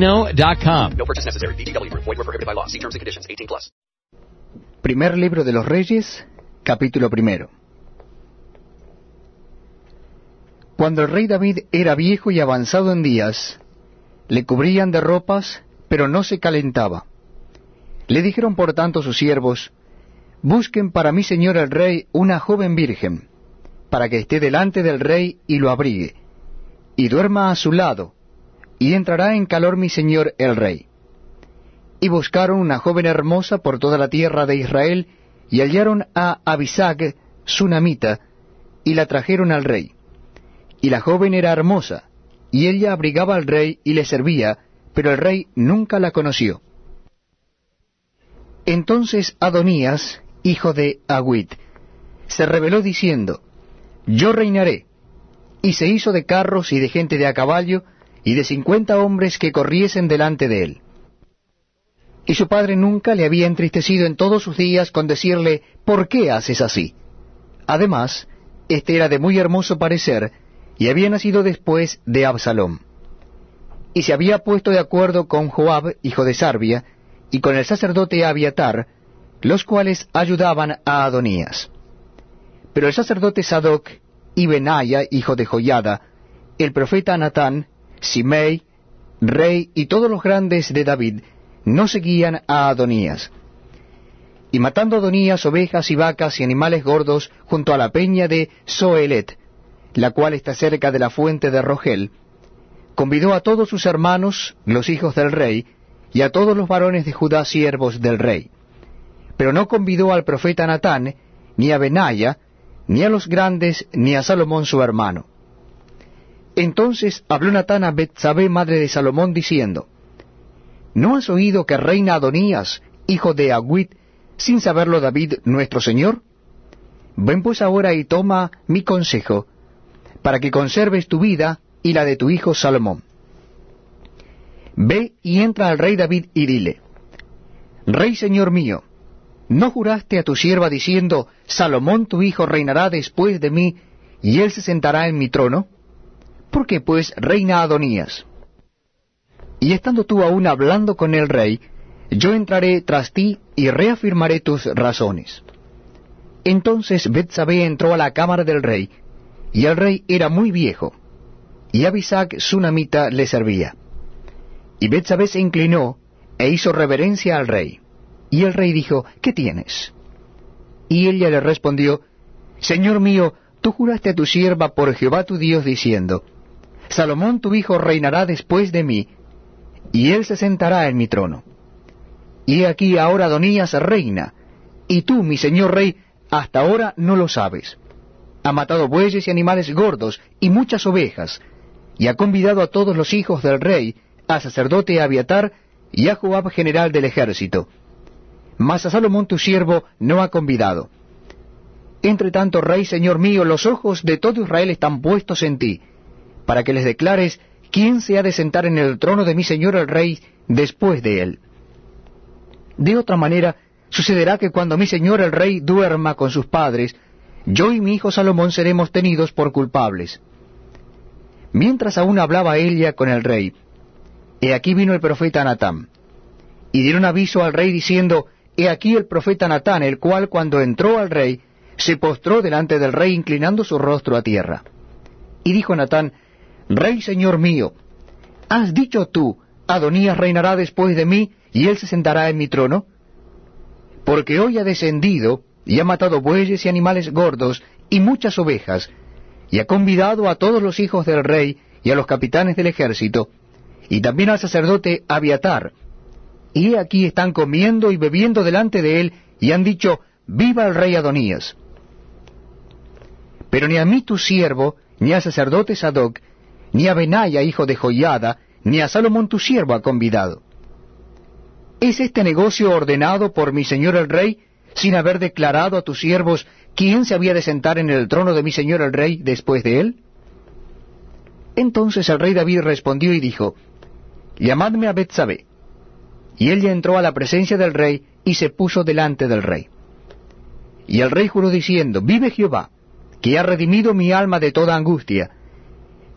ChumbaCasino.com. No purchase necessary. VGW. Void were prohibited by law. See terms and conditions. 18 plus. Primer libro de los Reyes, capítulo primero. Cuando el rey David era viejo y avanzado en días, le cubrían de ropas, pero no se calentaba. Le dijeron por tanto sus siervos, Busquen para mi señor el rey una joven virgen, para que esté delante del rey y lo abrigue, y duerma a su lado, y entrará en calor mi señor el rey. Y buscaron una joven hermosa por toda la tierra de Israel, y hallaron a Abisag, sunamita, y la trajeron al rey. Y la joven era hermosa, y ella abrigaba al rey y le servía, pero el rey nunca la conoció. Entonces Adonías, hijo de Agüit, se rebeló diciendo, Yo reinaré. Y se hizo de carros y de gente de a caballo, y de cincuenta hombres que corriesen delante de él. Y su padre nunca le había entristecido en todos sus días con decirle, ¿por qué haces así? Además, este era de muy hermoso parecer, y había nacido después de Absalom. Y se había puesto de acuerdo con Joab, hijo de Sarbia, y con el sacerdote Abiatar, los cuales ayudaban a Adonías. Pero el sacerdote Sadoc y Benaya, hijo de Joyada, el profeta Natán, Simei, rey y todos los grandes de David, no seguían a Adonías. Y matando Adonías ovejas y vacas y animales gordos junto a la peña de Soelet, la cual está cerca de la fuente de Rogel, convidó a todos sus hermanos, los hijos del rey, y a todos los varones de Judá siervos del rey. Pero no convidó al profeta Natán, ni a Benaya, ni a los grandes, ni a Salomón su hermano. Entonces habló Natán a Betsabé, madre de Salomón, diciendo, ¿No has oído que reina Adonías, hijo de Agüit, sin saberlo David nuestro señor? Ven pues ahora y toma mi consejo, para que conserves tu vida y la de tu hijo Salomón. Ve y entra al rey David y dile, Rey señor mío, ¿no juraste a tu sierva diciendo, Salomón tu hijo reinará después de mí, y él se sentará en mi trono? ¿Por qué pues reina Adonías? Y estando tú aún hablando con el rey, yo entraré tras ti y reafirmaré tus razones. Entonces Betsabé entró a la cámara del rey, y el rey era muy viejo, y Abisac sunamita le servía. Y Betsabé se inclinó e hizo reverencia al rey. Y el rey dijo, ¿qué tienes? Y ella le respondió, Señor mío, tú juraste a tu sierva por Jehová tu Dios diciendo, Salomón tu hijo reinará después de mí, y él se sentará en mi trono. Y aquí ahora Adonías reina, y tú, mi señor rey, hasta ahora no lo sabes. Ha matado bueyes y animales gordos y muchas ovejas, y ha convidado a todos los hijos del rey, a sacerdote Abiatar y a Joab general del ejército. Mas a Salomón tu siervo no ha convidado. Entre tanto, rey, señor mío, los ojos de todo Israel están puestos en ti, para que les declares quién se ha de sentar en el trono de mi señor el rey después de él. De otra manera, sucederá que cuando mi señor el rey duerma con sus padres, yo y mi hijo Salomón seremos tenidos por culpables. Mientras aún hablaba ella con el rey, he aquí vino el profeta Natán, y dieron aviso al rey diciendo, he aquí el profeta Natán, el cual cuando entró al rey, se postró delante del rey inclinando su rostro a tierra. Y dijo Natán, Rey señor mío, ¿has dicho tú, Adonías reinará después de mí, y él se sentará en mi trono? Porque hoy ha descendido, y ha matado bueyes y animales gordos, y muchas ovejas, y ha convidado a todos los hijos del rey, y a los capitanes del ejército, y también al sacerdote Abiatar, y aquí están comiendo y bebiendo delante de él, y han dicho, Viva el rey Adonías. Pero ni a mí tu siervo, ni al sacerdote Sadoc, ni a Benaya, hijo de Joiada, ni a Salomón tu siervo ha convidado. ¿Es este negocio ordenado por mi señor el rey, sin haber declarado a tus siervos quién se había de sentar en el trono de mi señor el rey después de él? Entonces el rey David respondió y dijo, Llamadme a Betsabé. Y ella entró a la presencia del rey y se puso delante del rey. Y el rey juró diciendo, Vive Jehová, que ha redimido mi alma de toda angustia,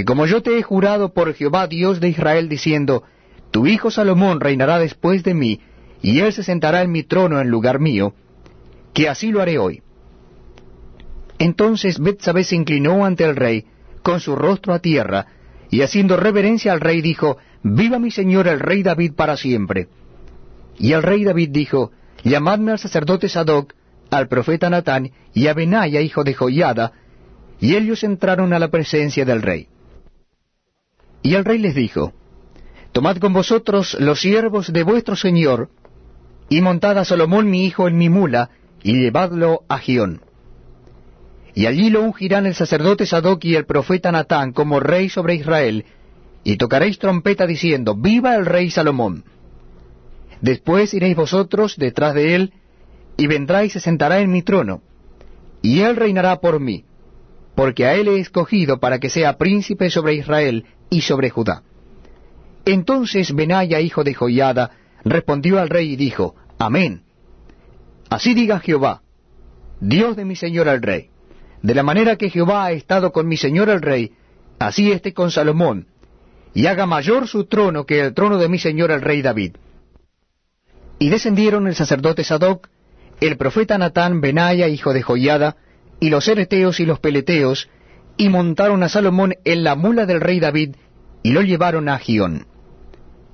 que como yo te he jurado por Jehová Dios de Israel diciendo, Tu hijo Salomón reinará después de mí, y él se sentará en mi trono en lugar mío, que así lo haré hoy. Entonces Betsabé se inclinó ante el rey, con su rostro a tierra, y haciendo reverencia al rey dijo, Viva mi señor el rey David para siempre. Y el rey David dijo, Llamadme al sacerdote Sadoc, al profeta Natán y a Benaya hijo de Joiada, y ellos entraron a la presencia del rey. Y el rey les dijo, Tomad con vosotros los siervos de vuestro señor, y montad a Salomón mi hijo en mi mula, y llevadlo a Gión. Y allí lo ungirán el sacerdote Sadoc y el profeta Natán como rey sobre Israel, y tocaréis trompeta diciendo, Viva el rey Salomón. Después iréis vosotros detrás de él, y vendrá y se sentará en mi trono, y él reinará por mí, porque a él he escogido para que sea príncipe sobre Israel y sobre Judá. Entonces Benaya, hijo de Joiada, respondió al rey y dijo, Amén. Así diga Jehová, Dios de mi señor el rey de la manera que Jehová ha estado con mi señor el rey, así esté con Salomón, y haga mayor su trono que el trono de mi señor el rey David. Y descendieron el sacerdote Sadoc, el profeta Natán Benaya, hijo de Joiada, y los ereteos y los peleteos, y montaron a Salomón en la mula del rey David, y lo llevaron a Gión.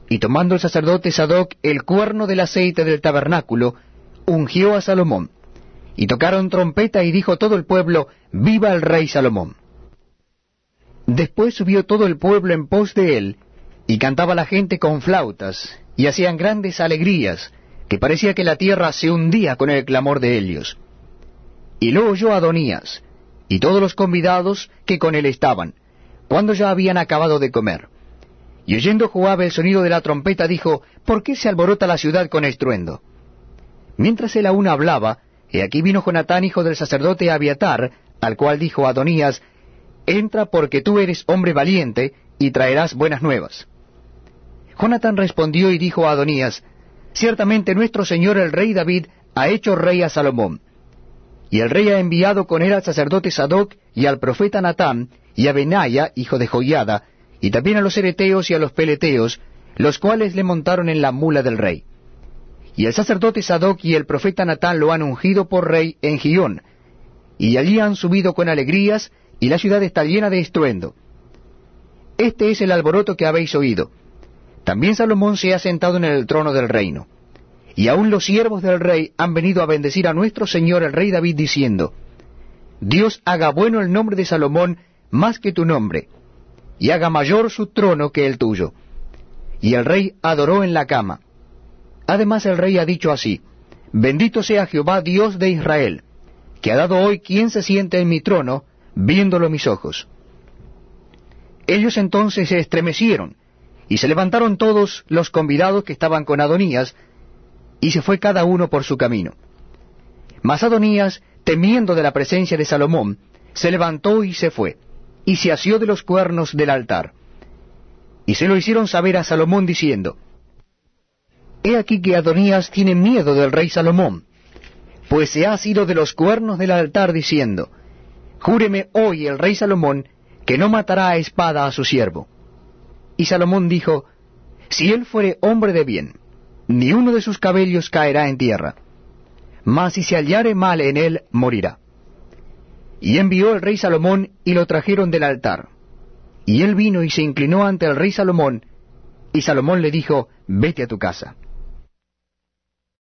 Y tomando el sacerdote Sadoc el cuerno del aceite del tabernáculo, ungió a Salomón y tocaron trompeta y dijo todo el pueblo, Viva el rey Salomón. Después subió todo el pueblo en pos de él, y cantaba la gente con flautas, y hacían grandes alegrías, que parecía que la tierra se hundía con el clamor de ellos. Y lo oyó Adonías, y todos los convidados que con él estaban, cuando ya habían acabado de comer. Y oyendo Joab el sonido de la trompeta, dijo, ¿Por qué se alborota la ciudad con estruendo? Mientras él aún hablaba, y aquí vino Jonatán, hijo del sacerdote Abiatar, al cual dijo Adonías, Entra porque tú eres hombre valiente, y traerás buenas nuevas. Jonatán respondió y dijo a Adonías, Ciertamente nuestro señor el rey David ha hecho rey a Salomón. Y el rey ha enviado con él al sacerdote Sadoc y al profeta Natán, y a Benaya, hijo de Joiada, y también a los ereteos y a los peleteos, los cuales le montaron en la mula del rey. Y el sacerdote Sadoc y el profeta Natán lo han ungido por rey en Gión, y allí han subido con alegrías, y la ciudad está llena de estruendo. Este es el alboroto que habéis oído. También Salomón se ha sentado en el trono del reino. Y aun los siervos del rey han venido a bendecir a nuestro señor el rey David diciendo, Dios haga bueno el nombre de Salomón más que tu nombre, y haga mayor su trono que el tuyo. Y el rey adoró en la cama. Además el rey ha dicho así, Bendito sea Jehová Dios de Israel, que ha dado hoy quien se siente en mi trono, viéndolo mis ojos. Ellos entonces se estremecieron, y se levantaron todos los convidados que estaban con Adonías, y se fue cada uno por su camino. Mas Adonías, temiendo de la presencia de Salomón, se levantó y se fue, y se asió de los cuernos del altar. Y se lo hicieron saber a Salomón diciendo, He aquí que Adonías tiene miedo del rey Salomón, pues se ha sido de los cuernos del altar diciendo, Júreme hoy el rey Salomón que no matará a espada a su siervo. Y Salomón dijo, Si él fuere hombre de bien, ni uno de sus cabellos caerá en tierra, mas si se hallare mal en él, morirá. Y envió el rey Salomón y lo trajeron del altar. Y él vino y se inclinó ante el rey Salomón, y Salomón le dijo, Vete a tu casa.